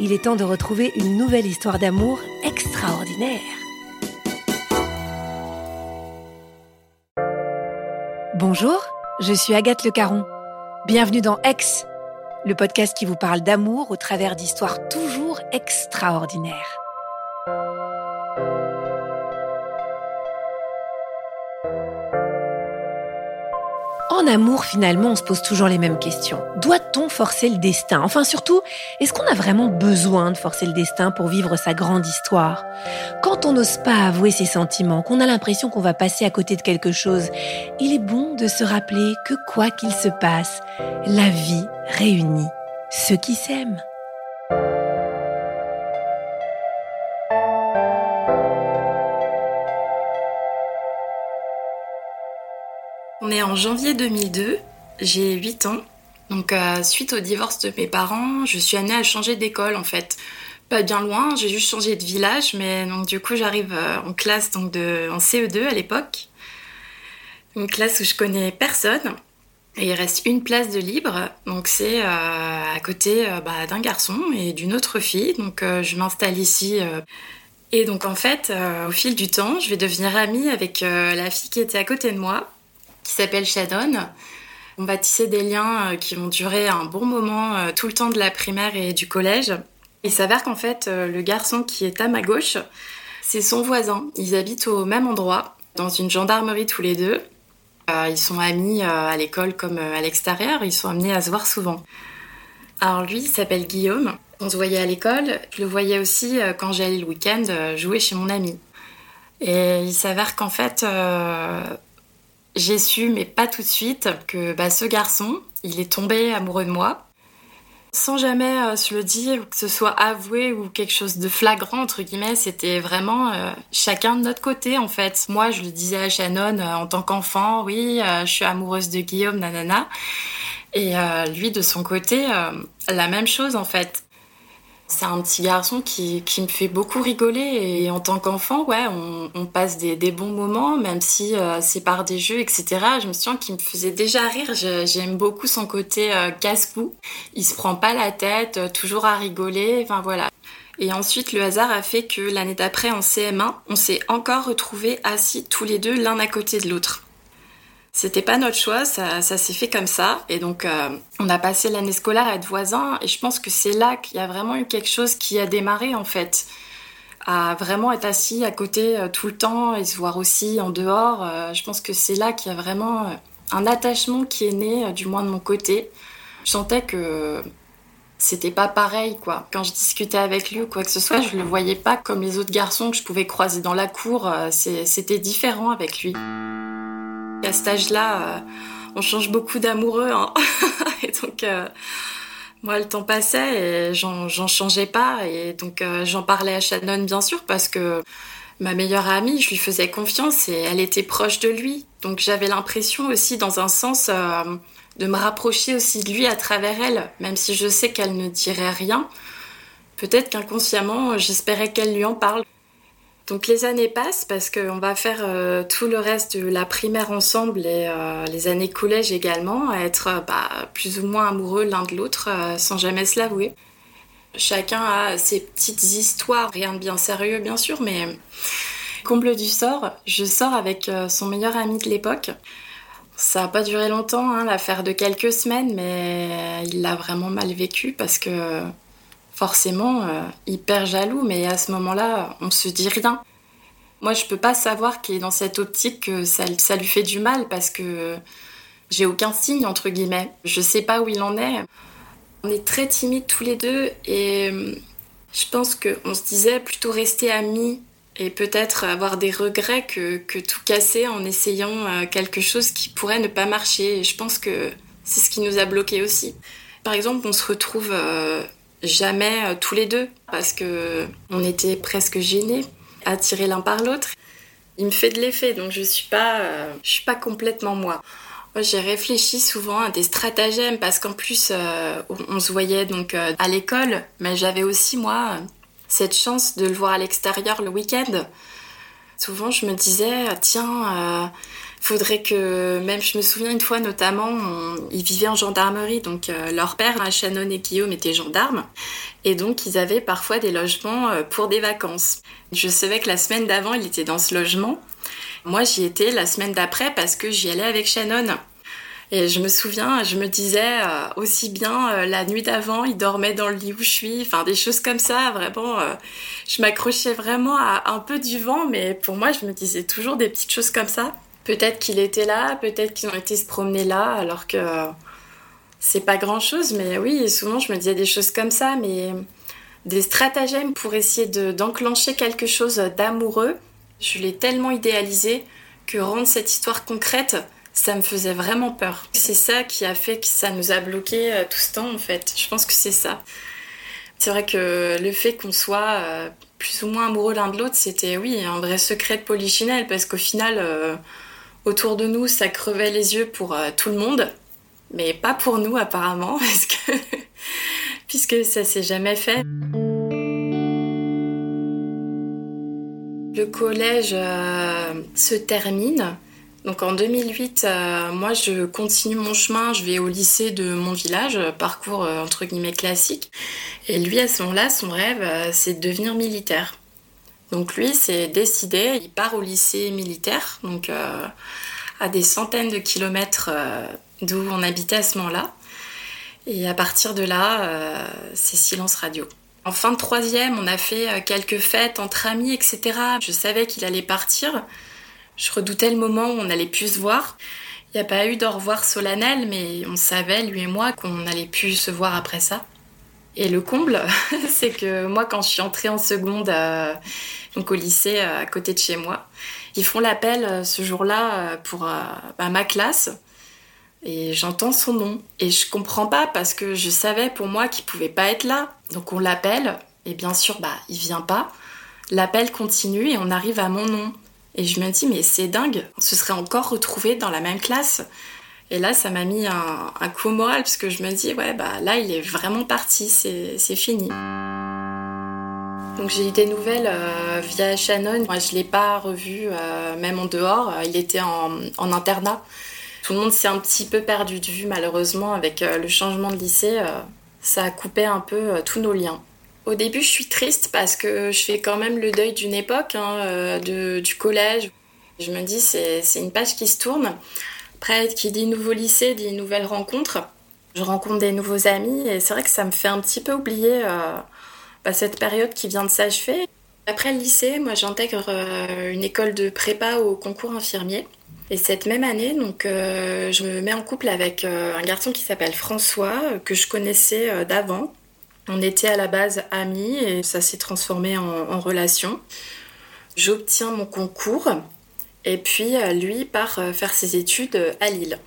il est temps de retrouver une nouvelle histoire d'amour extraordinaire. Bonjour, je suis Agathe Le Caron. Bienvenue dans Ex, le podcast qui vous parle d'amour au travers d'histoires toujours extraordinaires. En amour, finalement, on se pose toujours les mêmes questions. Doit-on forcer le destin? Enfin, surtout, est-ce qu'on a vraiment besoin de forcer le destin pour vivre sa grande histoire? Quand on n'ose pas avouer ses sentiments, qu'on a l'impression qu'on va passer à côté de quelque chose, il est bon de se rappeler que quoi qu'il se passe, la vie réunit ceux qui s'aiment. On est en janvier 2002, j'ai 8 ans. Donc euh, suite au divorce de mes parents, je suis amenée à changer d'école en fait. Pas bien loin, j'ai juste changé de village, mais donc du coup j'arrive euh, en classe donc de, en CE2 à l'époque. Une classe où je connais personne. Et il reste une place de libre, donc c'est euh, à côté bah, d'un garçon et d'une autre fille. Donc je m'installe ici. Et donc en fait, au fil du temps, je vais devenir amie avec la fille qui était à côté de moi qui s'appelle Shannon. On va tisser des liens euh, qui vont durer un bon moment euh, tout le temps de la primaire et du collège. Il s'avère qu'en fait, euh, le garçon qui est à ma gauche, c'est son voisin. Ils habitent au même endroit, dans une gendarmerie tous les deux. Ils sont amis à l'école comme à l'extérieur, ils sont amenés à se voir souvent. Alors lui, il s'appelle Guillaume. On se voyait à l'école, je le voyais aussi quand j'allais le week-end jouer chez mon ami. Et il s'avère qu'en fait, j'ai su, mais pas tout de suite, que bah, ce garçon, il est tombé amoureux de moi. Sans jamais euh, se le dire, que ce soit avoué ou quelque chose de flagrant, entre guillemets, c'était vraiment euh, chacun de notre côté, en fait. Moi, je le disais à Shannon euh, en tant qu'enfant, oui, je suis amoureuse de Guillaume, nanana. Et lui, de son côté, la même chose, en fait. C'est un petit garçon qui, qui, me fait beaucoup rigoler et en tant qu'enfant, ouais, on, passe des, des, bons moments, même si euh, c'est par des jeux, etc. Je me souviens qu'il me faisait déjà rire. J'aime beaucoup son côté euh, casse-cou. Il se prend pas la tête, euh, toujours à rigoler. Enfin voilà. Et ensuite, le hasard a fait que l'année d'après, en CM1, on s'est encore retrouvés assis tous les deux l'un à côté de l'autre. C'était pas notre choix, ça, s'est fait comme ça. Et donc, euh, on a passé l'année scolaire à être voisins. Et je pense que c'est là qu'il y a vraiment eu quelque chose qui a démarré, en fait. À vraiment être assis à côté euh, tout le temps et se voir aussi en dehors. Euh, je pense que c'est là qu'il y a vraiment un attachement qui est né, du moins de mon côté. Je sentais que c'était pas pareil, quoi. Quand je discutais avec lui ou quoi que ce soit, je le voyais pas comme les autres garçons que je pouvais croiser dans la cour. C'était différent avec lui. À cet âge-là, euh, on change beaucoup d'amoureux. Hein. et donc, euh, moi, le temps passait et j'en changeais pas. Et donc, euh, j'en parlais à Shannon, bien sûr, parce que ma meilleure amie, je lui faisais confiance et elle était proche de lui. Donc, j'avais l'impression aussi, dans un sens, de me rapprocher aussi de lui à travers elle, même si je sais qu'elle ne dirait rien. Peut-être qu'inconsciemment, j'espérais qu'elle lui en parle. Donc les années passent parce qu'on va faire euh, tout le reste de la primaire ensemble et euh, les années collège également, à être euh, bah, plus ou moins amoureux l'un de l'autre sans jamais se l'avouer. Chacun a ses petites histoires, rien de bien sérieux bien sûr, mais comble du sort, je sors avec son meilleur ami de l'époque. Ça n'a pas duré longtemps, hein, l'affaire de quelques semaines, mais il l'a vraiment mal vécu parce que forcément euh, hyper jaloux, mais à ce moment-là, on se dit rien. Moi, je peux pas savoir qu'il est dans cette optique que ça, ça lui fait du mal parce que j'ai aucun signe, entre guillemets. Je sais pas où il en est. On est très timides tous les deux et euh, je pense qu'on se disait plutôt rester amis et peut-être avoir des regrets que, que, tout casser en essayant euh, quelque chose qui pourrait ne pas marcher. Et je pense que c'est ce qui nous a bloqués aussi. Par exemple, on se retrouve jamais euh, tous les deux parce que on était presque gênés, attirés l'un par l'autre. Il me fait de l'effet, donc je suis pas, euh, je suis pas complètement moi. J'ai réfléchi souvent à des stratagèmes parce qu'en plus, euh, on se voyait donc à l'école, mais j'avais aussi moi cette chance de le voir à l'extérieur le week-end. Souvent, je me disais, tiens faudrait que, même je me souviens une fois notamment, ils vivaient en gendarmerie, donc euh, leur père, Shannon et Guillaume, étaient gendarmes, et donc ils avaient parfois des logements euh, pour des vacances. Je savais que la semaine d'avant, il était dans ce logement. Moi, j'y étais la semaine d'après parce que j'y allais avec Shannon. Et je me souviens, je me disais euh, aussi bien la nuit d'avant, il dormait dans le lit où je suis, enfin des choses comme ça, vraiment. je m'accrochais vraiment à un peu du vent, mais pour moi, je me disais toujours des petites choses comme ça. Peut-être qu'il était là, peut-être qu'ils ont été se promener là, alors que c'est pas grand-chose. Mais oui, souvent je me disais des choses comme ça, mais des stratagèmes pour essayer d'enclencher quelque chose d'amoureux. Je l'ai tellement idéalisé que rendre cette histoire concrète, ça me faisait vraiment peur. C'est ça qui a fait que ça nous a bloqué euh, tout ce temps en fait. Je pense que c'est ça. C'est vrai que le fait qu'on soit euh, plus ou moins amoureux l'un de l'autre, c'était oui un vrai secret de polichinelle parce qu'au final, euh, autour de nous, ça crevait les yeux pour euh, tout le monde, mais pas pour nous apparemment, puisque ça s'est jamais fait. Le collège euh, se termine. Donc en 2008, euh, moi je continue mon chemin, je vais au lycée de mon village, parcours entre guillemets classique. Et lui à ce moment-là, son rêve, c'est de devenir militaire. Donc lui, c'est décidé, il part au lycée militaire, donc euh, à des centaines de kilomètres euh, d'où on habitait à ce moment-là. Et à partir de là, euh, c'est silence radio. En fin de troisième, on a fait quelques fêtes entre amis, etc. Je savais qu'il allait partir. Je redoutais le moment où on allait plus se voir. Il n'y a pas eu d'au revoir solennel, mais on savait, lui et moi, qu'on allait plus se voir après ça. Et le comble, c'est que moi, quand je suis entrée en seconde, euh, donc au lycée euh, à côté de chez moi, ils font l'appel euh, ce jour-là pour bah, ma classe. Et j'entends son nom. Et je comprends pas parce que je savais pour moi qu'il pouvait pas être là. Donc on l'appelle. Et bien sûr, bah, il vient pas. L'appel continue et on arrive à mon nom. Et je me dis, mais c'est dingue, on se serait encore retrouvés dans la même classe. Et là, ça m'a mis un, coup au moral parce que je me dis, ouais, bah là, il est vraiment parti, c'est fini. Donc j'ai eu des nouvelles euh, via Shannon. Moi, je l'ai pas revu, euh, même en dehors. Il était en, en, internat. Tout le monde s'est un petit peu perdu de vue, malheureusement, avec euh, le changement de lycée. ça a coupé un peu tous nos liens. Au début, je suis triste parce que je fais quand même le deuil d'une époque, hein, de, du collège. Je me dis, c'est une page qui se tourne. Après, qui dit nouveau lycée dit nouvelles rencontres. Je rencontre des nouveaux amis et c'est vrai que ça me fait un petit peu oublier euh, bah, cette période qui vient de s'achever. Après le lycée, moi j'intègre euh, une école de prépa au concours infirmier. Et cette même année, donc, euh, je me mets en couple avec un garçon qui s'appelle François, que je connaissais d'avant. On était à la base amis et ça s'est transformé en relation. J'obtiens mon concours et puis euh, lui part euh, faire ses études euh, à Lille.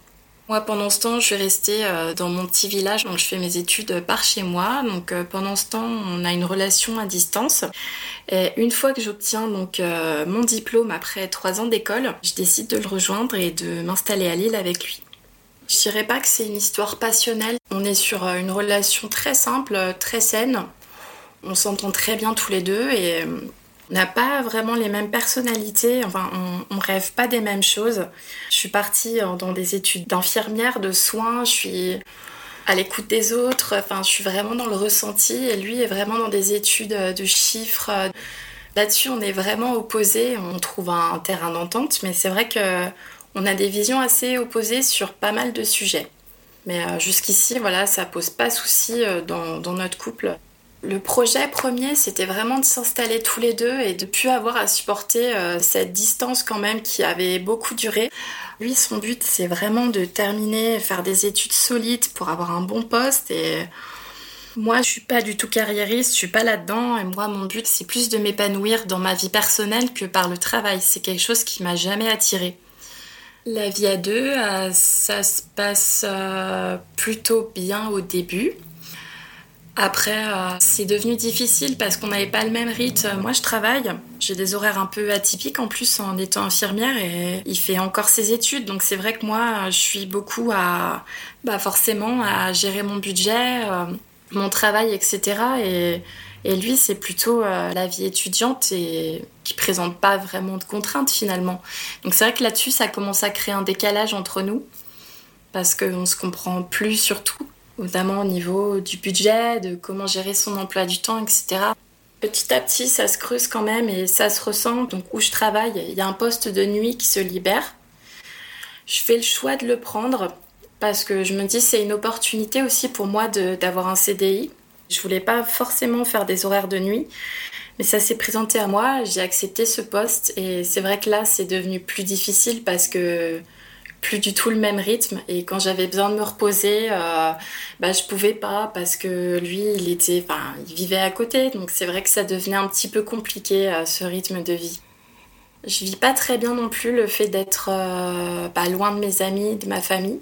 Moi, pendant ce temps, je suis restée dans mon petit village, donc je fais mes études par chez moi. Donc pendant ce temps, on a une relation à distance. Et une fois que j'obtiens donc mon diplôme après trois ans d'école, je décide de le rejoindre et de m'installer à Lille avec lui. Je dirais pas que c'est une histoire passionnelle. On est sur une relation très simple, très saine. On s'entend très bien tous les deux et on n'a pas vraiment les mêmes personnalités. Enfin, on, on rêve pas des mêmes choses. Je suis partie dans des études d'infirmière, de soins. Je suis à l'écoute des autres. Enfin, je suis vraiment dans le ressenti et lui est vraiment dans des études de chiffres. Là-dessus, on est vraiment opposés. On trouve un terrain d'entente, mais c'est vrai que on a des visions assez opposées sur pas mal de sujets. Mais euh, jusqu'ici, voilà, ça pose pas souci euh, dans, notre couple. Le projet premier, c'était vraiment de s'installer tous les deux et de plus avoir à supporter euh, cette distance quand même qui avait beaucoup duré. Lui, son but, c'est vraiment de terminer, faire des études solides pour avoir un bon poste et moi, je suis pas du tout carriériste, je suis pas là-dedans. Et moi, mon but, c'est plus de m'épanouir dans ma vie personnelle que par le travail. C'est quelque chose qui m'a jamais attiré. La vie à deux, euh, ça se passe euh, plutôt bien au début. Après, euh, c'est devenu difficile parce qu'on n'avait pas le même rythme. Moi, je travaille. J'ai des horaires un peu atypiques en plus en étant infirmière et il fait encore ses études. Donc, c'est vrai que moi, je suis beaucoup à, bah, forcément, à gérer mon budget, mon travail, etc. Et et lui, c'est plutôt euh, la vie étudiante et qui présente pas vraiment de contraintes finalement. Donc c'est vrai que là-dessus, ça commence à créer un décalage entre nous parce qu'on se comprend plus surtout, notamment au niveau du budget, de comment gérer son emploi du temps, etc. Petit à petit, ça se creuse quand même et ça se ressent. Donc où je travaille, il y a un poste de nuit qui se libère. Je fais le choix de le prendre parce que je me dis c'est une opportunité aussi pour moi d'avoir un CDI je voulais pas forcément faire des horaires de nuit, mais ça s'est présenté à moi, j'ai accepté ce poste et c'est vrai que là c'est devenu plus difficile parce que plus du tout le même rythme et quand j'avais besoin de me reposer, euh, bah je pouvais pas parce que lui il était, enfin il vivait à côté donc c'est vrai que ça devenait un petit peu compliqué euh, ce rythme de vie. Je vis pas très bien non plus le fait d'être euh, bah, loin de mes amis, de ma famille.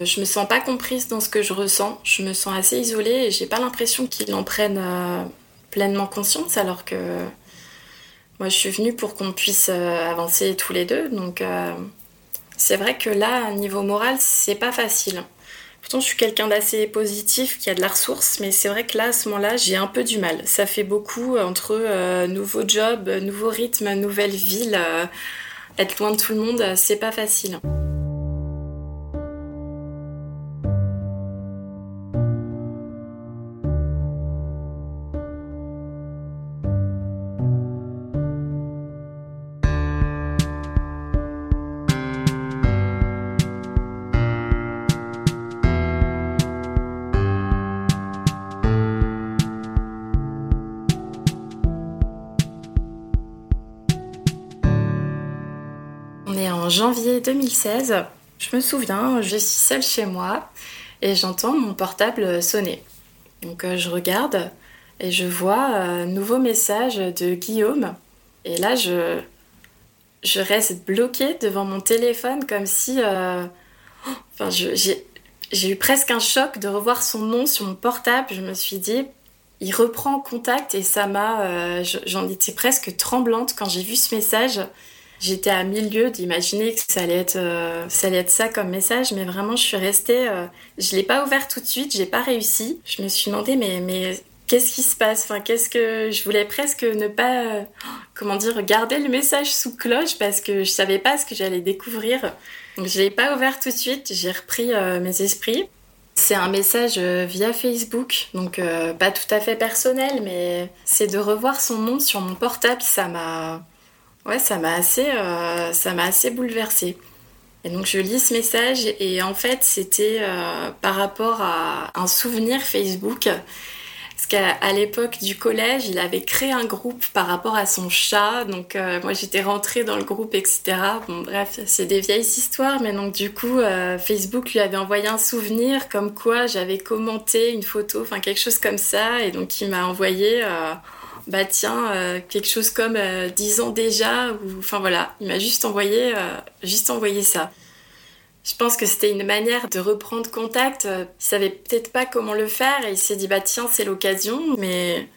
Je me sens pas comprise dans ce que je ressens. Je me sens assez isolée et j'ai pas l'impression qu'ils en prennent euh, pleinement conscience alors que moi je suis venue pour qu'on puisse avancer tous les deux. Donc c'est vrai que là, niveau moral, c'est pas facile. Pourtant, je suis quelqu'un d'assez positif, qui a de la ressource, mais c'est vrai que là, à ce moment-là, j'ai un peu du mal. Ça fait beaucoup entre nouveau job, nouveau rythme, nouvelle ville. être loin de tout le monde, c'est pas facile. Janvier 2016. Je me souviens, je suis seule chez moi et j'entends mon portable sonner. Donc euh, je regarde et je vois un nouveau message de Guillaume. Et là, je, je reste bloquée devant mon téléphone comme si... Euh, enfin, j'ai eu presque un choc de revoir son nom sur mon portable. Je me suis dit, il reprend contact et ça m'a... Euh, j'en étais presque tremblante quand j'ai vu ce message. J'étais à milieu d'imaginer que ça allait être euh, ça allait être ça comme message, mais vraiment je suis restée. Euh, je l'ai pas ouvert tout de suite, j'ai pas réussi. Je me suis demandé mais mais qu'est-ce qui se passe? Enfin qu'est-ce que je voulais presque ne pas euh, comment dire garder le message sous cloche parce que je savais pas ce que j'allais découvrir. Donc je l'ai pas ouvert tout de suite. J'ai repris mes esprits. C'est un message via Facebook, donc pas tout à fait personnel, mais c'est de revoir son nom sur mon portable, ça m'a Ouais, ça m'a assez, euh, ça m'a assez bouleversée. Et donc je lis ce message et en fait c'était euh, par rapport à un souvenir Facebook. Parce qu'à l'époque du collège, il avait créé un groupe par rapport à son chat. Donc euh, moi j'étais rentrée dans le groupe, etc. Bon bref, c'est des vieilles histoires. Mais donc du coup, Facebook lui avait envoyé un souvenir comme quoi j'avais commenté une photo, enfin quelque chose comme ça. Et donc il m'a envoyé bah tiens, euh, quelque chose comme euh, 10 ans déjà, ou enfin voilà, il m'a juste envoyé, euh, juste envoyé ça. Je pense que c'était une manière de reprendre contact. Euh, il savait peut-être pas comment le faire et il s'est dit bah tiens c'est l'occasion, mais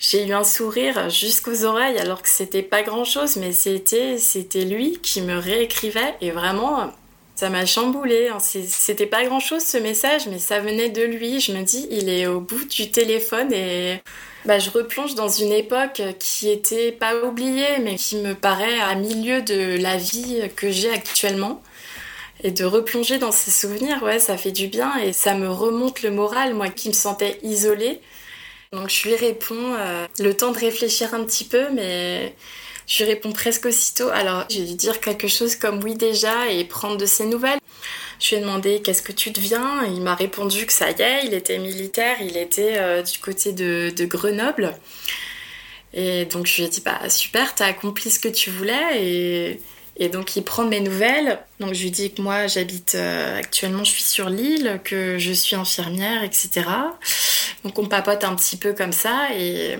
j'ai eu un sourire jusqu'aux oreilles alors que c'était pas grand chose, mais c'était c'était lui qui me réécrivait et vraiment Ça m'a chamboulé. Hein. C'était pas grand chose ce message, mais ça venait de lui. Je me dis, il est au bout du téléphone et bah, je replonge dans une époque qui était pas oubliée, mais qui me paraît à milieu de la vie que j'ai actuellement. Et de replonger dans ces souvenirs, ouais, ça fait du bien et ça me remonte le moral, moi qui me sentais isolée. Donc je lui réponds, euh, le temps de réfléchir un petit peu, mais je réponds presque aussitôt. Alors, j'ai dû dire quelque chose comme oui déjà et prendre de ses nouvelles. Je lui ai demandé qu'est-ce que tu deviens? Il m'a répondu que ça y est, il était militaire, il était euh, du côté de, Grenoble. Et donc je lui ai dit bah super, t'as accompli ce que tu voulais et, donc il prend mes nouvelles. Donc je lui dis que moi j'habite euh, actuellement, je suis sur l'île, que je suis infirmière, etc. Donc on papote un petit peu comme ça et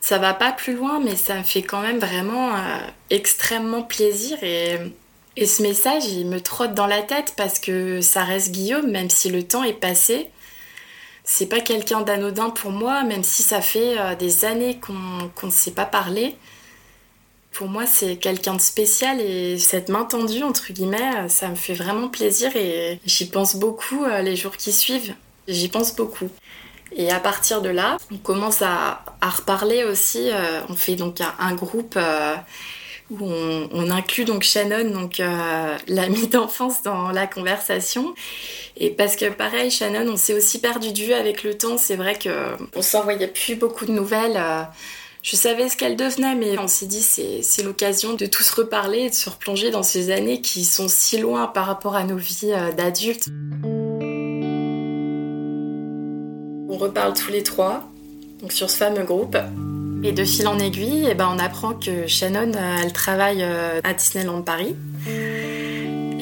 ça va pas plus loin, mais ça me fait quand même vraiment euh, extrêmement plaisir. Et, et, ce message, il me trotte dans la tête parce que ça reste Guillaume, même si le temps est passé. C'est pas quelqu'un d'anodin pour moi, même si ça fait euh, des années qu'on ne s'est pas parlé. Pour moi, c'est quelqu'un de spécial et cette main tendue, entre guillemets, ça me fait vraiment plaisir et j'y pense beaucoup euh, les jours qui suivent. J'y pense beaucoup. Et à partir de là, on commence à, reparler aussi. Euh, on fait donc un, groupe euh, où on, inclut donc Shannon, donc euh, l'amie d'enfance, dans la conversation. Et parce que pareil, Shannon, on s'est aussi perdu de vue avec le temps. C'est vrai que on s'envoyait plus beaucoup de nouvelles. je savais ce qu'elle devenait, mais on s'est dit c'est l'occasion de tous reparler et de se replonger dans ces années qui sont si loin par rapport à nos vies d'adultes. On reparle tous les trois, donc sur ce fameux groupe. Et de fil en aiguille, eh ben, on apprend que Shannon, euh, elle travaille euh, à Disneyland Paris.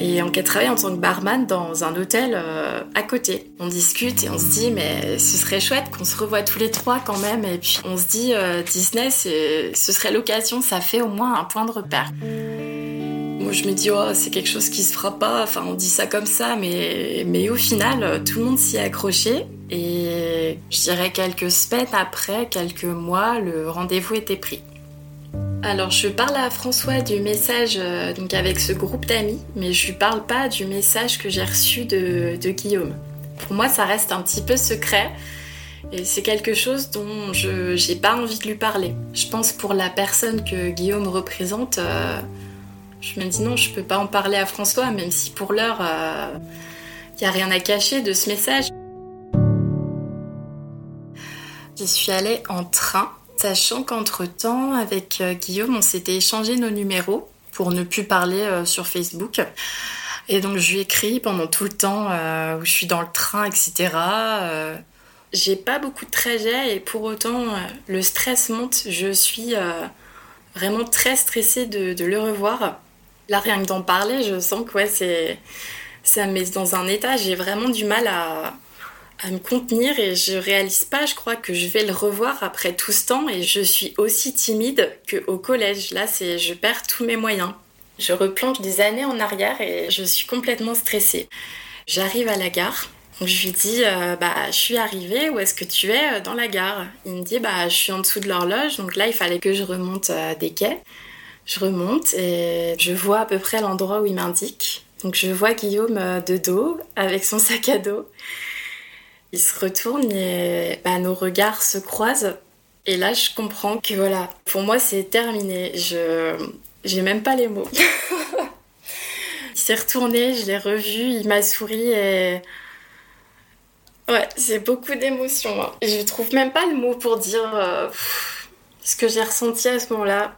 Et qu'elle travaille en tant que barman dans un hôtel euh, à côté. On discute et on se dit, mais ce serait chouette qu'on se revoie tous les trois quand même. Et puis on se dit, Disney, ce serait l'occasion, ça fait au moins un point de repère. Moi, je me dis, oh, c'est quelque chose qui se fera pas. On dit ça comme ça, mais, mais au final, tout le monde s'y est accroché. Et je dirais quelques semaines après, quelques mois, le rendez-vous était pris. Alors je parle à François du message euh, donc avec ce groupe d'amis, mais je lui parle pas du message que j'ai reçu de, Guillaume. Pour moi, ça reste un petit peu secret. Et c'est quelque chose dont je n'ai pas envie de lui parler. Je pense pour la personne que Guillaume représente, euh, je me dis non, je peux pas en parler à François, même si pour l'heure, il euh, n'y a rien à cacher de ce message. J'y suis allée en train, sachant qu'entre-temps, avec euh, Guillaume, on s'était échangé nos numéros pour ne plus parler euh, sur Facebook. Et donc je lui écris pendant tout le temps euh, où je suis dans le train, etc. j'ai pas beaucoup de trajets et pour autant le stress monte. Je suis vraiment très stressée de, le revoir. Là, rien que d'en parler, je sens que ouais, c'est, ça me met dans un état. J'ai vraiment du mal à, à me contenir et je réalise pas, je crois, que je vais le revoir après tout ce temps et je suis aussi timide qu'au collège. Là, c'est je perds tous mes moyens. Je replonge des années en arrière et je suis complètement stressée. J'arrive à la gare. Je lui dis euh, bah je suis arrivée, où est-ce que tu es? Euh, dans la gare Il me dit bah je suis en dessous de l'horloge. Donc là, il fallait que je remonte euh, des quais. Je remonte et je vois à peu près l'endroit où il m'indique. Donc je vois Guillaume de dos avec son sac à dos. Il se retourne et bah, nos regards se croisent. Et là, je comprends que voilà, pour moi, c'est terminé. Je j'ai même pas les mots. il s'est retourné, je l'ai revu, il m'a souri et ouais, c'est beaucoup d'émotions. Hein. Je trouve même pas le mot pour dire euh, ce que j'ai ressenti à ce moment-là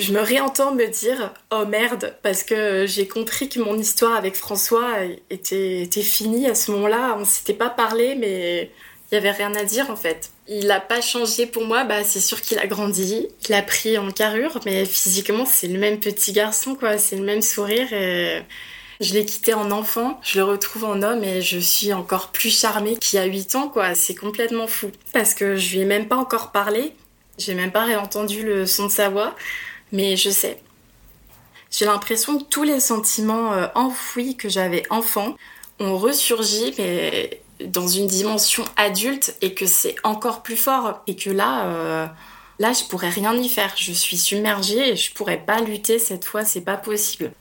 je me réentends me dire oh merde parce que j'ai compris que mon histoire avec François était, finie à ce moment-là. On s'était pas parlé, mais il y avait rien à dire en fait. Il n'a pas changé pour moi, bah c'est sûr qu'il a grandi, il a pris en carrure, mais physiquement c'est le même petit garçon quoi, c'est le même sourire et je l'ai quitté en enfant, je le retrouve en homme et je suis encore plus charmée qu'il y a 8 ans quoi, c'est complètement fou. Parce que je lui ai même pas encore parlé, j'ai même pas réentendu le son de sa voix mais je sais. J'ai l'impression que tous les sentiments euh, enfouis que j'avais enfant ont ressurgi, mais dans une dimension adulte, et que c'est encore plus fort, et que là, euh, là, je pourrais rien y faire. Je suis submergée et je pourrais pas lutter cette fois, c'est pas possible.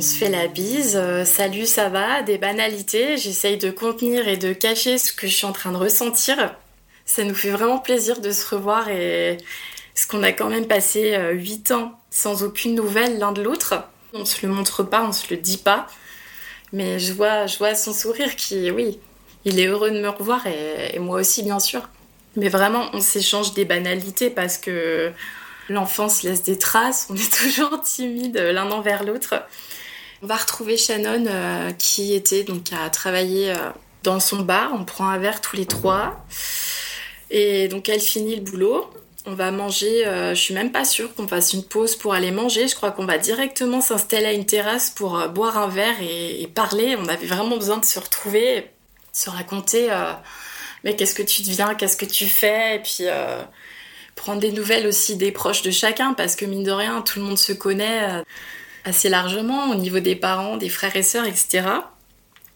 On se fait la bise, euh, salut, ça va, des banalités? J'essaye de contenir et de cacher ce que je suis en train de ressentir. Ça nous fait vraiment plaisir de se revoir et ce qu'on a quand même passé euh, huit ans sans aucune nouvelle l'un de l'autre. On se le montre pas, on se le dit pas. Mais je vois, je vois son sourire qui, oui, il est heureux de me revoir et, moi aussi, bien sûr. Mais vraiment, on s'échange des banalités parce que l'enfance laisse des traces, on est toujours timide l'un envers l'autre. On va retrouver Shannon euh, qui était donc à travailler euh, dans son bar. On prend un verre tous les trois. Et donc elle finit le boulot. On va manger, euh, je suis même pas sûre qu'on fasse une pause pour aller manger. Je crois qu'on va directement s'installer à une terrasse pour boire un verre et, parler. On avait vraiment besoin de se retrouver, se raconter mais qu'est-ce que tu deviens, qu'est-ce que tu fais, et puis prendre des nouvelles aussi des proches de chacun, parce que mine de rien, tout le monde se connaît euh, assez largement au niveau des parents, des frères et sœurs, etc.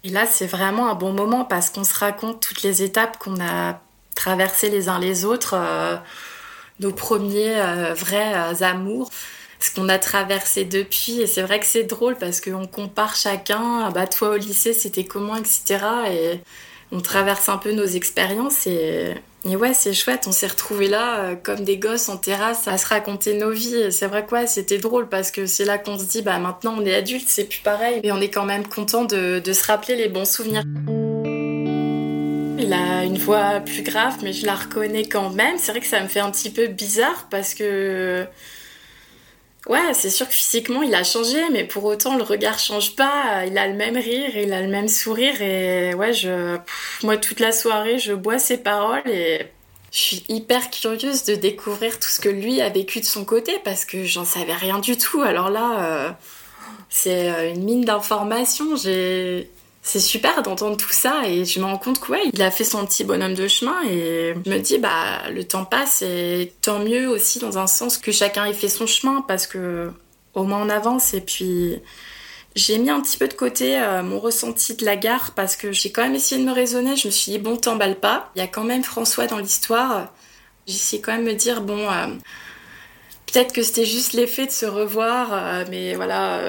Et là, c'est vraiment un bon moment parce qu'on se raconte toutes les étapes qu'on a traversées les uns les autres, euh, nos premiers euh, vrais amours, ce qu'on a traversé depuis. Et c'est vrai que c'est drôle parce qu'on compare chacun, bah toi au lycée, c'était comment, etc. Et on traverse un peu nos expériences et et ouais, c'est chouette, on s'est retrouvés là euh, comme des gosses en terrasse à se raconter nos vies. C'est vrai quoi, c'était drôle parce que c'est là qu'on se dit, bah maintenant on est adulte, c'est plus pareil. Mais on est quand même content de, de se rappeler les bons souvenirs. Il a une voix plus grave, mais je la reconnais quand même. C'est vrai que ça me fait un petit peu bizarre parce que Ouais, c'est sûr que physiquement il a changé, mais pour autant le regard change pas. Il a le même rire, il a le même sourire et ouais, je, moi toute la soirée je bois ses paroles et je suis hyper curieuse de découvrir tout ce que lui a vécu de son côté parce que j'en savais rien du tout. Alors là, euh, c'est euh, une mine d'informations. J'ai c'est super d'entendre tout ça et je me rends compte qu'il il a fait son petit bonhomme de chemin et je me dis bah le temps passe et tant mieux aussi dans un sens que chacun ait fait son chemin parce que au moins on avance et puis j'ai mis un petit peu de côté euh, mon ressenti de la gare parce que j'ai quand même essayé de me raisonner. Je me suis dit bon t'emballe pas. Il y a quand même François dans l'histoire. Essayé quand même me dire bon euh, peut-être que c'était juste l'effet de se revoir euh, mais voilà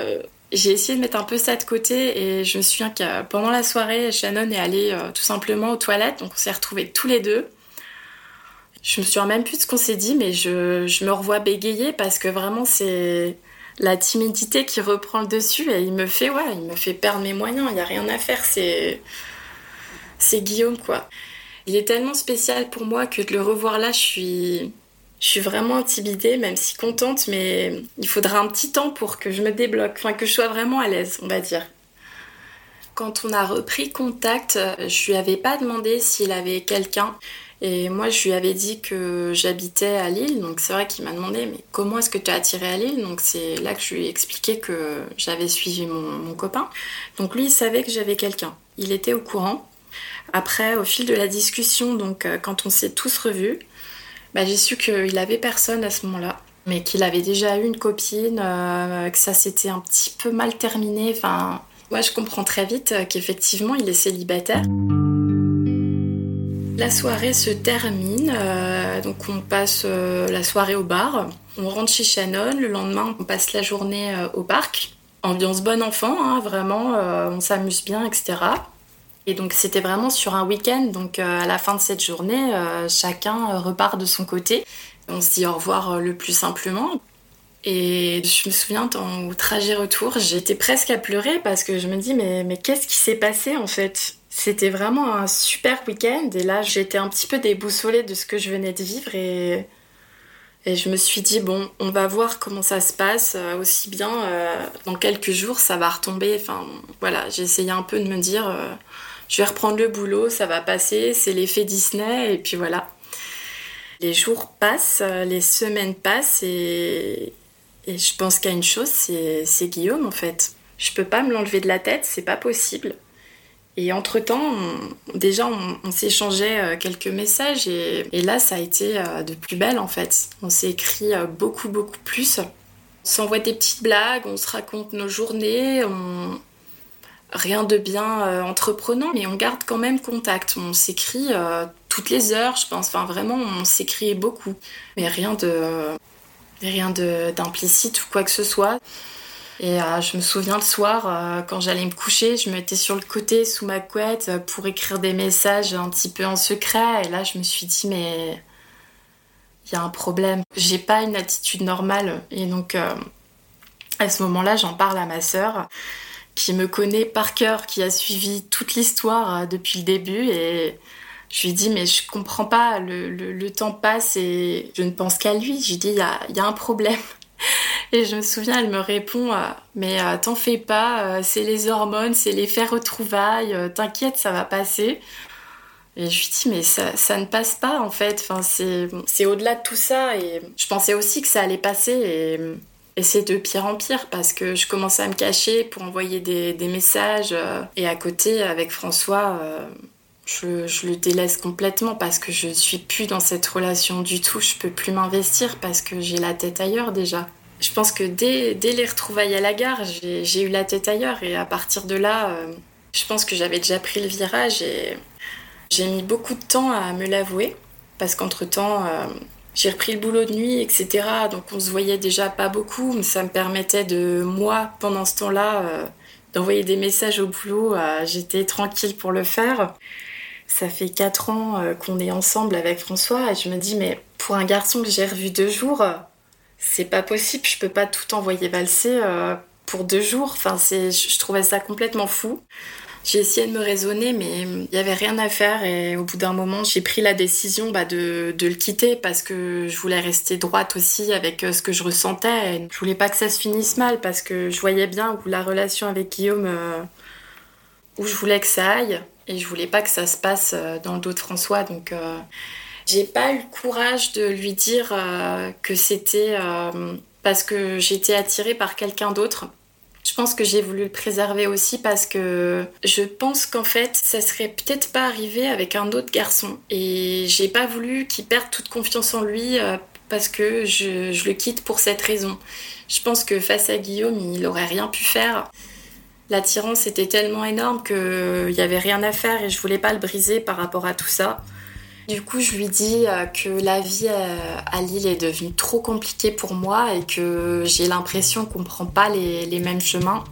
j'ai essayé de mettre un peu ça de côté et je me souviens que pendant la soirée, Shannon est allée euh, tout simplement aux toilettes, donc on s'est retrouvés tous les deux. Je me souviens même plus de ce qu'on s'est dit, mais je, me revois bégayer parce que vraiment c'est la timidité qui reprend le dessus et il me fait ouais, il me fait perdre mes moyens. Il n'y a rien à faire, c'est c'est Guillaume quoi. Il est tellement spécial pour moi que de le revoir là, je suis je suis vraiment intimidée, même si contente, mais il faudra un petit temps pour que je me débloque, enfin que je sois vraiment à l'aise, on va dire. Quand on a repris contact, je lui avais pas demandé s'il avait quelqu'un. Et moi, je lui avais dit que j'habitais à Lille, donc c'est vrai qu'il m'a demandé mais comment est-ce que tu as attiré à Lille? Donc c'est là que je lui ai expliqué que j'avais suivi mon, mon, copain. Donc lui, il savait que j'avais quelqu'un. Il était au courant. Après, au fil de la discussion, donc euh, quand on s'est tous revus, bah, j'ai su qu'il avait personne à ce moment-là, mais qu'il avait déjà eu une copine, euh, que ça s'était un petit peu mal terminé. Enfin, moi, je comprends très vite euh, qu'effectivement, il est célibataire. La soirée se termine, euh, donc on passe la soirée au bar. On rentre chez Shannon, le lendemain on passe la journée au parc. Ambiance bon enfant, hein, vraiment, on s'amuse bien, etc. Et donc c'était vraiment sur un week-end, donc euh, à la fin de cette journée, euh, chacun repart de son côté. On se dit au revoir euh, le plus simplement. Et je me souviens, au trajet retour, j'étais presque à pleurer parce que je me dis, mais, mais qu'est-ce qui s'est passé en fait? C'était vraiment un super week-end et là, j'étais un petit peu déboussolée de ce que je venais de vivre et je me suis dit, bon, on va voir comment ça se passe, aussi bien dans quelques jours, ça va retomber. Enfin, voilà, j'ai essayé un peu de me dire je vais reprendre le boulot, ça va passer, c'est l'effet Disney, et puis voilà. Les jours passent, les semaines passent, et, je pense qu'à une chose, c'est Guillaume en fait. Je peux pas me l'enlever de la tête, c'est pas possible. Et entre-temps, déjà, on, s'échangeait euh, quelques messages et, là, ça a été euh, de plus belle en fait. On s'est écrit euh, beaucoup, beaucoup plus. On s'envoie des petites blagues, on se raconte nos journées, on, rien de bien euh, entreprenant, mais on garde quand même contact. On s'écrit euh, toutes les heures, je pense. Enfin, vraiment, on s'écrit beaucoup. Mais rien de rien d'implicite ou quoi que ce soit. Et euh, je me souviens le soir, quand j'allais me coucher, je me mettais sur le côté sous ma couette pour écrire des messages un petit peu en secret. Et là, je me suis dit, mais il y a un problème. J'ai pas une attitude normale. Et donc, à ce moment-là, j'en parle à ma sœur qui me connaît par cœur, qui a suivi toute l'histoire depuis le début. Et je lui dis, mais je comprends pas, le, temps passe et je ne pense qu'à lui. Je lui dis, il y a, y a, un problème. Et je me souviens, elle me répond, euh, mais euh, t'en fais pas, euh, c'est les hormones, c'est l'effet retrouvailles, t'inquiète, ça va passer. Et je lui dis, mais ça, ça ne passe pas en fait, enfin, c'est au-delà de tout ça. Et je pensais aussi que ça allait passer et, et c'est de pire en pire parce que je commençais à me cacher pour envoyer des, messages. et à côté, avec François, je, le délaisse complètement parce que je suis plus dans cette relation du tout. Je peux plus m'investir parce que j'ai la tête ailleurs déjà. Je pense que dès, les retrouvailles à la gare, j'ai eu la tête ailleurs et à partir de là, euh, je pense que j'avais déjà pris le virage et j'ai mis beaucoup de temps à me l'avouer parce qu'entre-temps, euh, j'ai repris le boulot de nuit, etc. Donc on se voyait déjà pas beaucoup, mais ça me permettait de, moi, pendant ce temps-là, euh, d'envoyer des messages au boulot. J'étais tranquille pour le faire. Ça fait quatre ans euh, qu'on est ensemble avec François et je me dis, mais pour un garçon que j'ai revu deux jours, c'est pas possible, je peux pas tout envoyer valser euh, pour deux jours. Enfin, je trouvais ça complètement fou. J'ai essayé de me raisonner, mais il n'y avait rien à faire. Et au bout d'un moment, j'ai pris la décision bah, de, de, le quitter parce que je voulais rester droite aussi avec euh, ce que je ressentais. Et je voulais pas que ça se finisse mal parce que je voyais bien où la relation avec Guillaume, où je voulais que ça aille. Et je voulais pas que ça se passe euh, dans le dos de François. Donc, euh, j'ai pas eu le courage de lui dire euh, que c'était parce que j'étais attirée par quelqu'un d'autre. Je pense que j'ai voulu le préserver aussi parce que je pense qu'en fait, ça serait peut-être pas arrivé avec un autre garçon. Et j'ai pas voulu qu'il perde toute confiance en lui parce que je, je, le quitte pour cette raison. Je pense que face à Guillaume, il aurait rien pu faire. L'attirance était tellement énorme qu'il n'y avait rien à faire et je voulais pas le briser par rapport à tout ça. Du coup, je lui dis euh, que la vie euh, à Lille est devenue trop compliquée pour moi et que j'ai l'impression qu'on ne prend pas les, les mêmes chemins.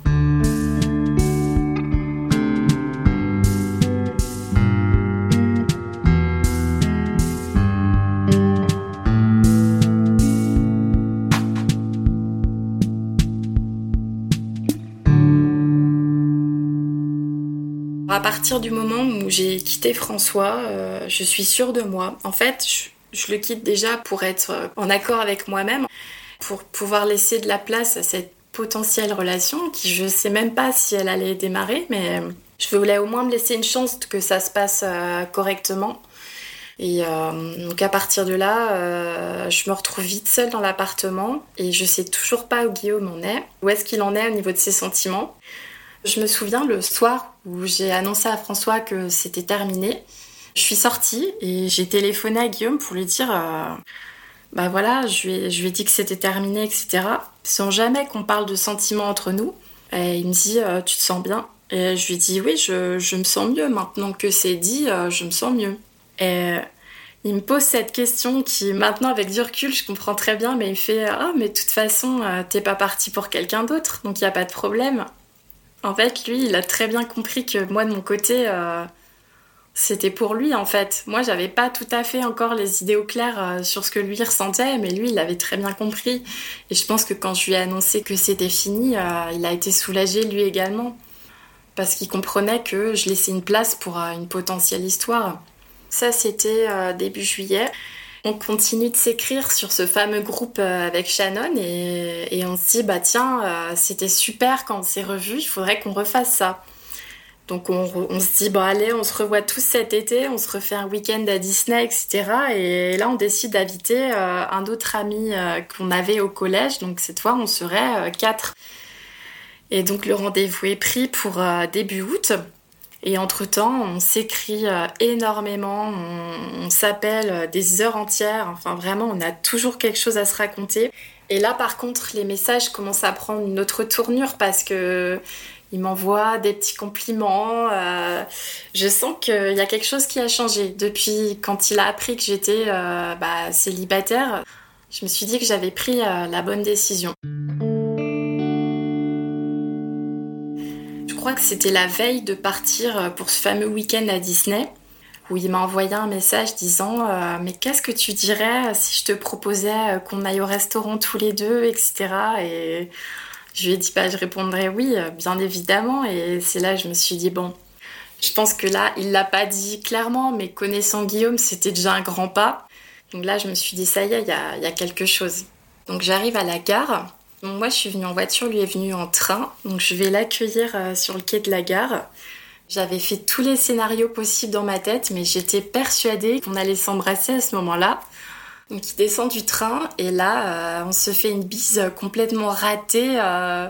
À partir du moment où j'ai quitté François, euh, je suis sûre de moi. En fait, je, le quitte déjà pour être euh, en accord avec moi-même, pour pouvoir laisser de la place à cette potentielle relation qui je sais même pas si elle allait démarrer, mais je voulais au moins me laisser une chance que ça se passe euh, correctement. Et donc à partir de là, je me retrouve vite seule dans l'appartement et je sais toujours pas où Guillaume en est, où est-ce qu'il en est au niveau de ses sentiments. Je me souviens le soir où j'ai annoncé à François que c'était terminé. Je suis sortie et j'ai téléphoné à Guillaume pour lui dire euh, bah voilà, je lui, ai, dit que c'était terminé, etc. Sans jamais qu'on parle de sentiments entre nous. Et il me dit euh, Tu te sens bien? Et je lui dis Oui, je, me sens mieux. Maintenant que c'est dit, euh, je me sens mieux. Et il me pose cette question qui, maintenant, avec du recul, je comprends très bien, mais il fait Ah, mais de toute façon, t'es pas parti pour quelqu'un d'autre, donc il n'y a pas de problème. En fait, lui, il a très bien compris que moi, de mon côté, euh, c'était pour lui, en fait. Moi, j'avais pas tout à fait encore les idées au clair euh, sur ce que lui ressentait, mais lui, il avait très bien compris. Et je pense que quand je lui ai annoncé que c'était fini, euh, il a été soulagé, lui également. Parce qu'il comprenait que je laissais une place pour une potentielle histoire. Ça, c'était début juillet. On continue de s'écrire sur ce fameux groupe euh, avec Shannon et, on se dit bah tiens euh, c'était super quand on s'est revus, il faudrait qu'on refasse ça. Donc on, se dit bon allez on se revoit tous cet été, on se refait un week-end à Disney etc. Et là on décide d'inviter euh, un autre ami qu'on avait au collège, donc cette fois on serait quatre. Et donc le rendez-vous est pris pour début août. Et entre-temps, on s'écrit euh, énormément, on, s'appelle euh, des heures entières, enfin vraiment, on a toujours quelque chose à se raconter. Et là, par contre, les messages commencent à prendre une autre tournure parce que il m'envoie des petits compliments. Euh, je sens qu'il y a quelque chose qui a changé depuis quand il a appris que j'étais bah, célibataire. Je me suis dit que j'avais pris la bonne décision. Crois que c'était la veille de partir pour ce fameux week-end à Disney où il m'a envoyé un message disant euh, mais qu'est-ce que tu dirais si je te proposais qu'on aille au restaurant tous les deux etc et je lui ai dit bah je répondrais oui bien évidemment. Et c'est là que je me suis dit bon je pense que là il l'a pas dit clairement mais connaissant Guillaume c'était déjà un grand pas. Donc là je me suis dit ça y est il y a quelque chose. Donc j'arrive à la gare moi je suis venue en voiture lui est venu en train donc je vais l'accueillir euh, sur le quai de la gare j'avais fait tous les scénarios possibles dans ma tête, mais j'étais persuadée qu'on allait s'embrasser à ce moment-là. Donc il descend du train et là, euh, on se fait une bise complètement ratée. Euh.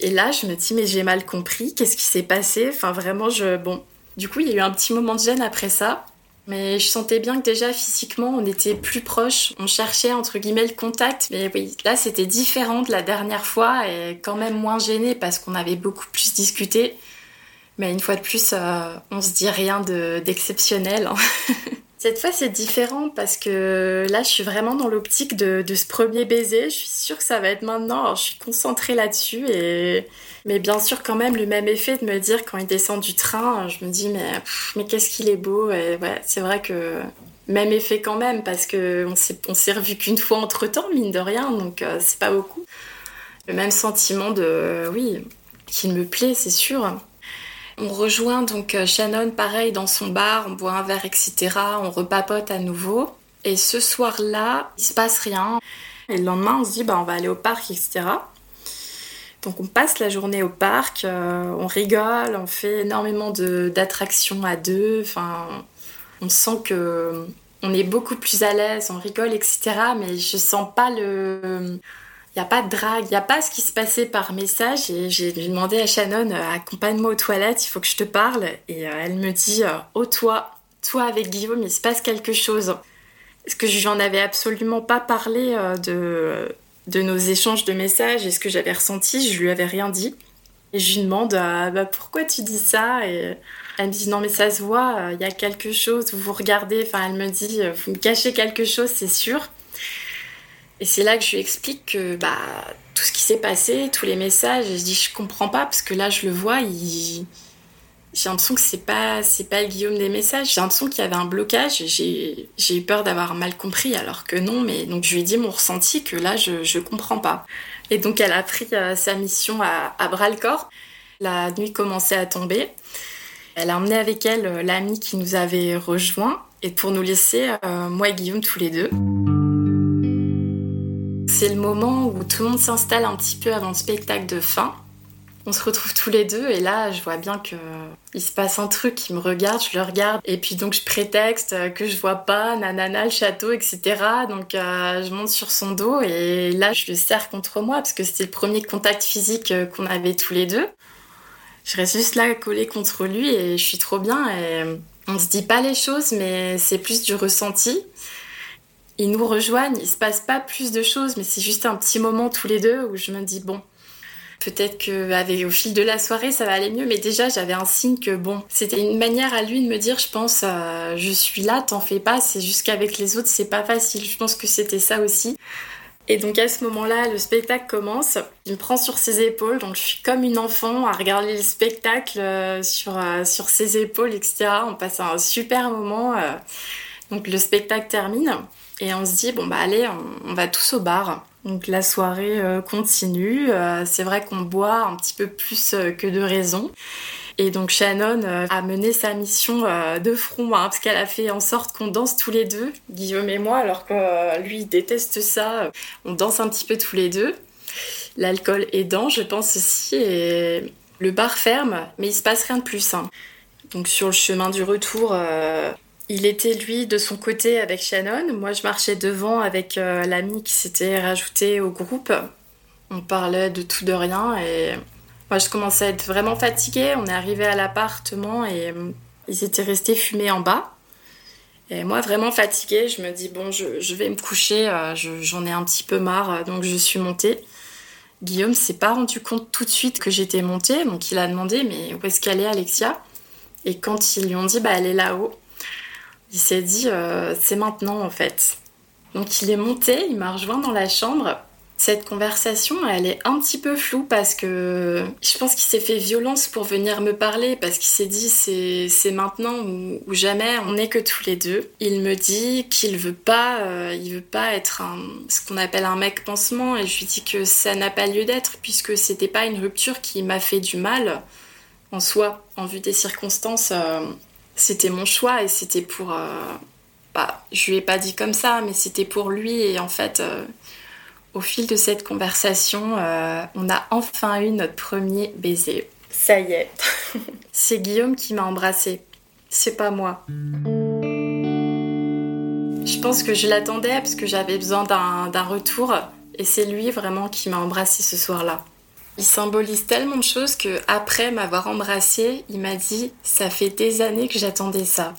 Et là, je me dis, mais j'ai mal compris, qu'est-ce qui s'est passé? Enfin, vraiment, je. Bon. Du coup, il y a eu un petit moment de gêne après ça. Mais je sentais bien que déjà physiquement, on était plus proches. On cherchait entre guillemets le contact. Mais oui, là, c'était différent de la dernière fois et quand même moins gêné parce qu'on avait beaucoup plus discuté. Mais une fois de plus, euh, on se dit rien d'exceptionnel. Hein. Cette fois, c'est différent parce que là, je suis vraiment dans l'optique de, ce premier baiser. Je suis sûre que ça va être maintenant. Je suis concentrée là-dessus. Et... Mais bien sûr, quand même, le même effet de me dire quand il descend du train, je me dis, mais, mais qu'est-ce qu'il est beau. Et ouais, c'est vrai que même effet quand même parce qu'on s'est revu qu'une fois entre temps, mine de rien. Donc, euh, c'est pas beaucoup. Le même sentiment de, oui, qu'il me plaît, c'est sûr. On rejoint donc euh, Shannon, pareil, dans son bar, on boit un verre, etc. On repapote à nouveau. Et ce soir-là, il se passe rien. Et le lendemain, on se dit, bah, on va aller au parc, etc. Donc on passe la journée au parc, euh, on rigole, on fait énormément d'attractions à deux. Enfin, on sent que on est beaucoup plus à l'aise, on rigole, etc. Mais je sens pas le il n'y a pas de drague, il n'y a pas ce qui se passait par message. Et j'ai demandé à Shannon, euh, accompagne-moi aux toilettes, il faut que je te parle. Et euh, elle me dit, euh, oh toi, toi avec Guillaume, il se passe quelque chose. Est-ce que je n'en avais absolument pas parlé de, de nos échanges de messages? Et ce que j'avais ressenti, je lui avais rien dit. Et je lui demande, bah, pourquoi tu dis ça? Et elle me dit, non mais ça se voit, il y a quelque chose, vous vous regardez, enfin elle me dit, vous me cachez quelque chose, c'est sûr. Et c'est là que je lui explique que bah, tout ce qui s'est passé, tous les messages, je dis je comprends pas parce que là je le vois, j'ai l'impression que c'est pas c'est pas Guillaume des messages. J'ai l'impression qu'il y avait un blocage. J'ai eu peur d'avoir mal compris alors que non. Mais donc je lui ai dit mon ressenti que là je je comprends pas. Et donc elle a pris euh, sa mission à, à bras le corps. La nuit commençait à tomber. Elle a emmené avec elle euh, l'ami qui nous avait rejoint et pour nous laisser euh, moi et Guillaume tous les deux c'est le moment où tout le monde s'installe un petit peu avant le spectacle de fin. On se retrouve tous les deux et là, je vois bien que il se passe un truc. Il me regarde, je le regarde et puis donc je prétexte que je vois pas, nanana, le château, etc. Donc euh, je monte sur son dos et là, je le serre contre moi parce que c'était le premier contact physique euh, qu'on avait tous les deux. Je reste juste là collée contre lui et je suis trop bien et on se dit pas les choses, mais c'est plus du ressenti ils nous rejoignent, il se passe pas plus de choses, mais c'est juste un petit moment tous les deux où je me dis bon, peut-être que au fil de la soirée ça va aller mieux, mais déjà j'avais un signe que bon, c'était une manière à lui de me dire je pense euh, je suis là, t'en fais pas, c'est juste qu'avec les autres c'est pas facile. Je pense que c'était ça aussi. Et donc à ce moment-là, le spectacle commence. Il me prend sur ses épaules, donc je suis comme une enfant à regarder le spectacle euh, sur, euh, sur ses épaules, etc. On passe un super moment. donc le spectacle termine. Et on se dit, bon, bah allez, on, va tous au bar. Donc la soirée euh, continue. Euh, c'est vrai qu'on boit un petit peu plus euh, que de raison. Et donc Shannon a mené sa mission de front, hein, parce qu'elle a fait en sorte qu'on danse tous les deux, Guillaume et moi, alors que lui il déteste ça. On danse un petit peu tous les deux. L'alcool aidant, je pense aussi. Et le bar ferme, mais il se passe rien de plus. Hein. Donc sur le chemin du retour, il était lui de son côté avec Shannon. Moi, je marchais devant avec euh, l'ami qui s'était rajouté au groupe. On parlait de tout de rien et moi, je commençais à être vraiment fatiguée. On est arrivé à l'appartement et euh, ils étaient restés fumés en bas. Et moi, vraiment fatiguée, je me dis bon, je, vais me coucher. Euh, j'en ai un petit peu marre, donc je suis montée. Guillaume s'est pas rendu compte tout de suite que j'étais montée, donc il a demandé mais où est-ce qu'elle est, Alexia? Et quand ils lui ont dit bah elle est là-haut, il s'est dit euh, c'est maintenant en fait. Donc il est monté, il m'a rejoint dans la chambre Cette conversation, elle est un petit peu floue parce que je pense qu'il s'est fait violence pour venir me parler parce qu'il s'est dit c'est maintenant ou, jamais, on n'est que tous les deux. Il me dit qu'il veut pas, euh, il veut pas être ce qu'on appelle un mec pansement et je lui dis que ça n'a pas lieu d'être puisque c'était pas une rupture qui m'a fait du mal en soi, en vue des circonstances. Euh, c'était mon choix et c'était pour. Euh, bah, je lui ai pas dit comme ça, mais c'était pour lui et en fait au fil de cette conversation, euh, on a enfin eu notre premier baiser. Ça y est. c'est Guillaume qui m'a embrassée. C'est pas moi. Je pense que je l'attendais parce que j'avais besoin d'un retour et c'est lui vraiment qui m'a embrassée ce soir-là. Il symbolise tellement de choses que après m'avoir embrassée, il m'a dit ça fait des années que j'attendais ça.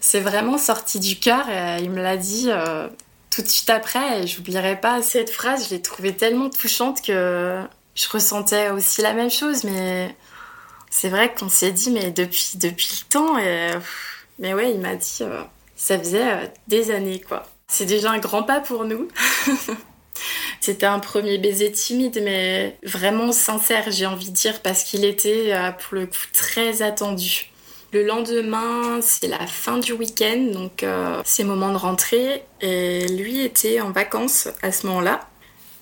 C'est vraiment sorti du cœur et il me l'a dit euh, tout de suite après, j'oublierai pas cette phrase, je l'ai trouvée tellement touchante que je ressentais aussi la même chose, mais c'est vrai qu'on s'est dit, mais depuis, depuis le temps, et... mais ouais, il m'a dit, euh, ça faisait euh, des années, quoi. C'est déjà un grand pas pour nous. C'était un premier baiser timide, mais vraiment sincère, j'ai envie de dire, parce qu'il était, euh, pour le coup, très attendu. Le lendemain, c'est la fin du week-end, donc euh, c'est moment de rentrer. Et lui était en vacances à ce moment-là.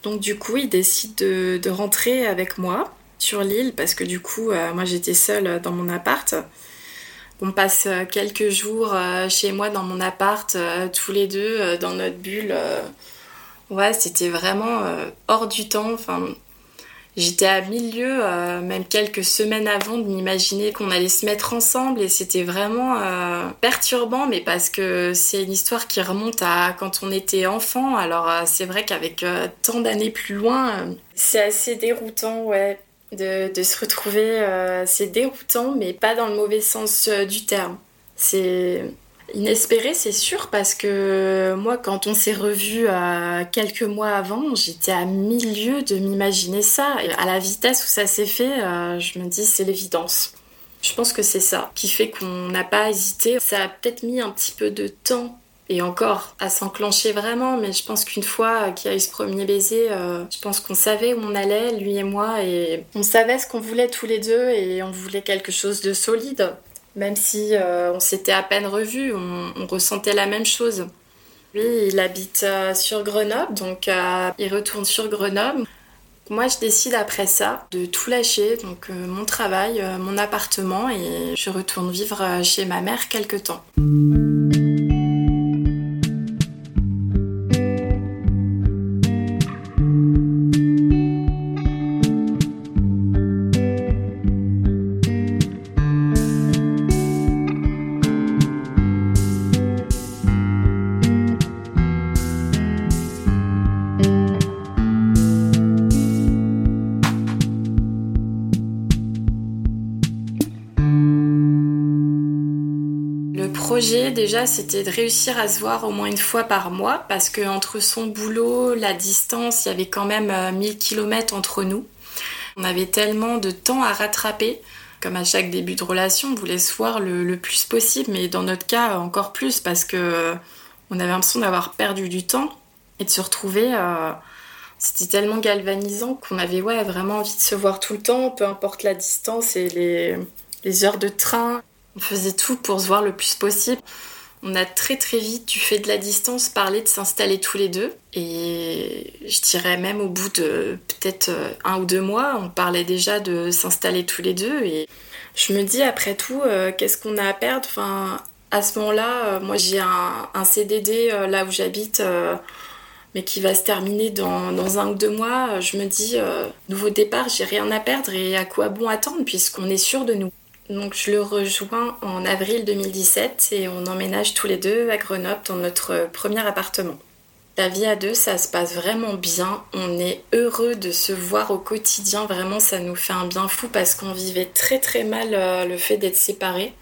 Donc du coup, il décide de, rentrer avec moi sur l'île parce que du coup, euh, moi j'étais seule dans mon appart. On passe euh, quelques jours chez moi dans mon appart, tous les deux dans notre bulle. Ouais, c'était vraiment hors du temps. Enfin, J'étais à milieu, euh, même quelques semaines avant, de m'imaginer qu'on allait se mettre ensemble et c'était vraiment euh, perturbant, mais parce que c'est une histoire qui remonte à quand on était enfant. Alors euh, c'est vrai qu'avec tant d'années plus loin, c'est assez déroutant, ouais, de, de se retrouver. c'est déroutant, mais pas dans le mauvais sens du terme. C'est Inespéré, c'est sûr, parce que moi, quand on s'est revu euh, quelques mois avant, j'étais à milieu de m'imaginer ça. Et à la vitesse où ça s'est fait, euh, je me dis, c'est l'évidence. Je pense que c'est ça qui fait qu'on n'a pas hésité. Ça a peut-être mis un petit peu de temps et encore à s'enclencher vraiment, mais je pense qu'une fois qu'il y a eu ce premier baiser, euh, je pense qu'on savait où on allait, lui et moi, et on savait ce qu'on voulait tous les deux et on voulait quelque chose de solide. Même si euh, on s'était à peine revus, on, ressentait la même chose. Lui, il habite euh, sur Grenoble, donc euh, il retourne sur Grenoble. Moi, je décide après ça de tout lâcher, donc mon travail, mon appartement, et je retourne vivre chez ma mère quelque temps. Déjà, c'était de réussir à se voir au moins une fois par mois parce que entre son boulot, la distance, il y avait quand même 1000 euh, km entre nous. On avait tellement de temps à rattraper. Comme à chaque début de relation, on voulait se voir le, plus possible, mais dans notre cas encore plus parce que euh, on avait l'impression d'avoir perdu du temps et de se retrouver. Euh, c'était tellement galvanisant qu'on avait ouais, vraiment envie de se voir tout le temps, peu importe la distance et les heures de train. On faisait tout pour se voir le plus possible. On a très très vite, du fait de la distance, parlé de s'installer tous les deux. Et je dirais même au bout de peut-être euh, un ou deux mois, on parlait déjà de s'installer tous les deux. Et je me dis, après tout, euh, qu'est-ce qu'on a à perdre? Enfin, À ce moment-là, euh, moi j'ai un, CDD là où j'habite mais qui va se terminer dans, dans, un ou deux mois, je me dis, nouveau départ, j'ai rien à perdre et à quoi bon attendre puisqu'on est sûr de nous? Donc je le rejoins en avril 2017 et on emménage tous les deux à Grenoble dans notre premier appartement. La vie à deux, ça se passe vraiment bien. On est heureux de se voir au quotidien. Vraiment, ça nous fait un bien fou parce qu'on vivait très très mal euh, le fait d'être séparés.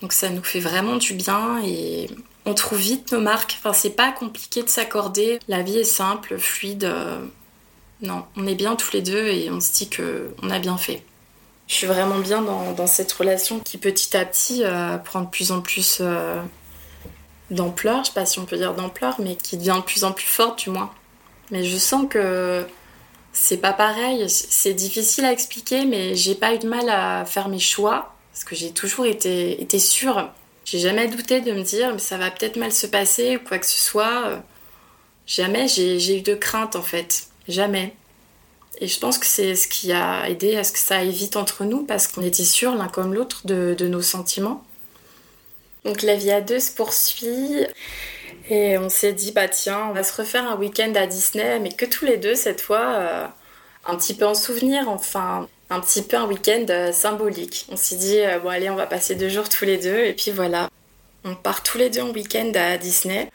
Donc ça nous fait vraiment du bien et on trouve vite nos marques. Enfin, c'est pas compliqué de s'accorder. La vie est simple, fluide. Euh, non, on est bien tous les deux et on se dit qu'on a bien fait je suis vraiment bien dans, cette relation qui petit à petit euh, prend de plus en plus euh, d'ampleur, je sais pas si on peut dire d'ampleur, mais qui devient de plus en plus forte du moins. Mais je sens que c'est pas pareil. C'est difficile à expliquer, mais j'ai pas eu de mal à faire mes choix parce que j'ai toujours été, été sûre. J'ai jamais douté de me dire, mais ça va peut-être mal se passer ou quoi que ce soit. Jamais j'ai eu de crainte en fait. Jamais. Et je pense que c'est ce qui a aidé à ce que ça aille vite entre nous parce qu'on était sûrs l'un comme l'autre de, nos sentiments. Donc la vie à deux se poursuit et on s'est dit bah tiens on va se refaire un week-end à Disney mais que tous les deux cette fois euh, un petit peu en souvenir enfin un petit peu un week-end euh, symbolique. On s'est dit euh, bon allez on va passer deux jours tous les deux et puis voilà on part tous les deux en week-end à Disney.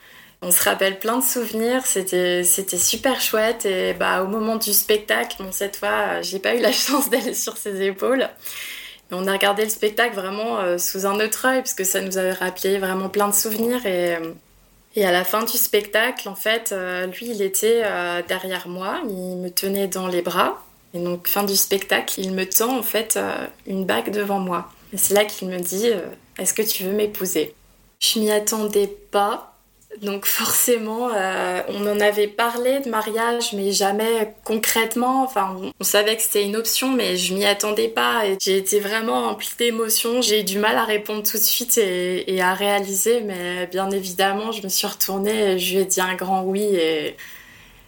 On se rappelle plein de souvenirs, c'était super chouette et bah au moment du spectacle, bon cette fois j'ai pas eu la chance d'aller sur ses épaules. Mais on a regardé le spectacle vraiment euh, sous un autre œil parce que ça nous avait rappelé vraiment plein de souvenirs et euh, et à la fin du spectacle, en fait, euh, lui, il était derrière moi, il me tenait dans les bras. Et donc, fin du spectacle, il me tend en fait une bague devant moi. Et c'est là qu'il me dit Est-ce que tu veux m'épouser? Je m'y attendais pas. Donc forcément, euh, on en avait parlé de mariage, mais jamais concrètement. Enfin, on, savait que c'était une option, mais je m'y attendais pas. J'ai été vraiment emplie d'émotions. J'ai eu du mal à répondre tout de suite et, à réaliser, mais bien évidemment, je me suis retournée et je lui ai dit un grand oui.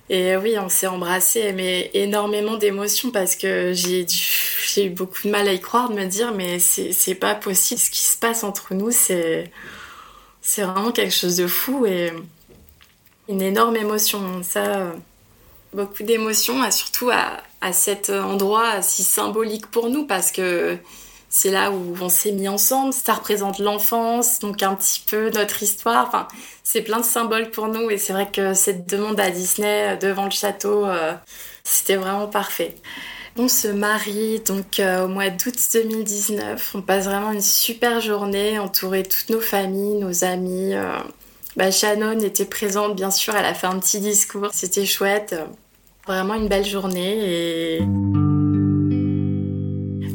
Et, oui, on s'est embrassé, mais énormément d'émotions parce que j'ai eu beaucoup de mal à y croire, de me dire, mais c'est pas possible. Ce qui se passe entre nous, c'est c'est vraiment quelque chose de fou et une énorme émotion. Ça, beaucoup d'émotions, surtout à, à, cet endroit si symbolique pour nous parce que c'est là où on s'est mis ensemble. Ça représente l'enfance, donc un petit peu notre histoire. C'est plein de symboles pour nous et c'est vrai que cette demande à Disney devant le château, euh, c'était vraiment parfait. On se marie donc euh, au mois d'août 2019. On passe vraiment une super journée entourée de toutes nos familles, nos amis. Euh. Bah, Shannon était présente bien sûr, elle a fait un petit discours, c'était chouette. Vraiment une belle journée et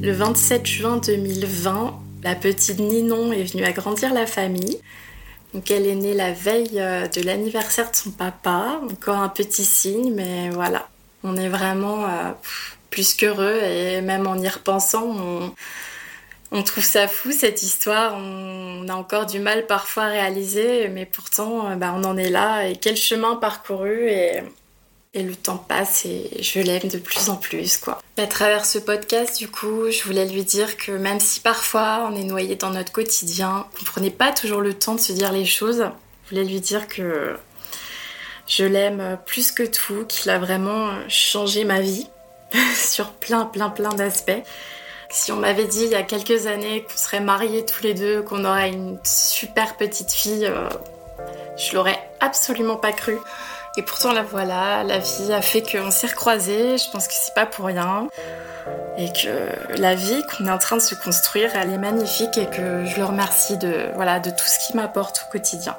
le 27 juin 2020, la petite Ninon est venue agrandir la famille. Donc elle est née la veille euh, de l'anniversaire de son papa, encore un petit signe, mais voilà, on est vraiment plus qu'heureux et même en y repensant, on, trouve ça fou cette histoire. On a encore du mal parfois à réaliser, mais pourtant, bah, on en est là. Et quel chemin parcouru et, et le temps passe et je l'aime de plus en plus, quoi. À travers ce podcast, du coup, je voulais lui dire que même si parfois on est noyé dans notre quotidien, qu'on prenait pas toujours le temps de se dire les choses, je voulais lui dire que je l'aime plus que tout, qu'il a vraiment changé ma vie sur plein, plein, plein d'aspects. Si on m'avait dit il y a quelques années qu'on serait mariés tous les deux, qu'on aurait une super petite fille, euh, je l'aurais absolument pas cru. Et pourtant, la voilà, la vie a fait qu'on s'est recroisés. Je pense que c'est pas pour rien. Et que la vie qu'on est en train de se construire, elle est magnifique et que je le remercie de, voilà, de tout ce qu'il m'apporte au quotidien.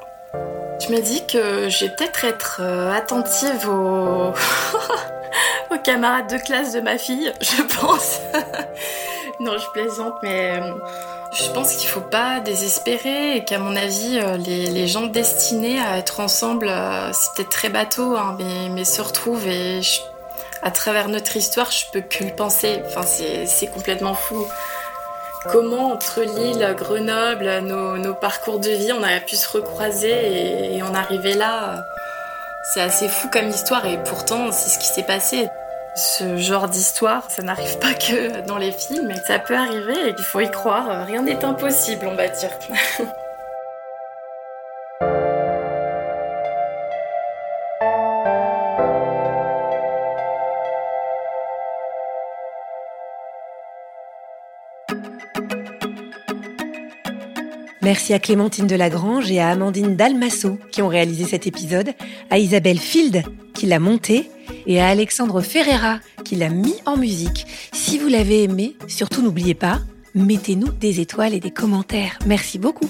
Je me dis que je vais peut-être être euh, attentive aux... aux camarades de classe de ma fille, je pense. non, je plaisante, mais euh, je pense qu'il faut pas désespérer et qu'à mon avis, euh, les, gens destinés à être ensemble, euh, c'est peut-être très bateau, hein, mais, se retrouvent et à travers notre histoire, je peux que le penser. Enfin, c'est complètement fou. Comment entre Lille, Grenoble, nos, parcours de vie, on a pu se recroiser et, et en arriver là. C'est assez fou comme histoire et pourtant c'est ce qui s'est passé. Ce genre d'histoire, ça n'arrive pas que dans les films, mais ça peut arriver et il faut y croire. Rien n'est impossible, on va dire. Merci à Clémentine Delagrange et à Amandine Dalmasso qui ont réalisé cet épisode, à Isabelle Field qui l'a monté et à Alexandre Ferreira qui l'a mis en musique. Si vous l'avez aimé, surtout n'oubliez pas, mettez-nous des étoiles et des commentaires. Merci beaucoup.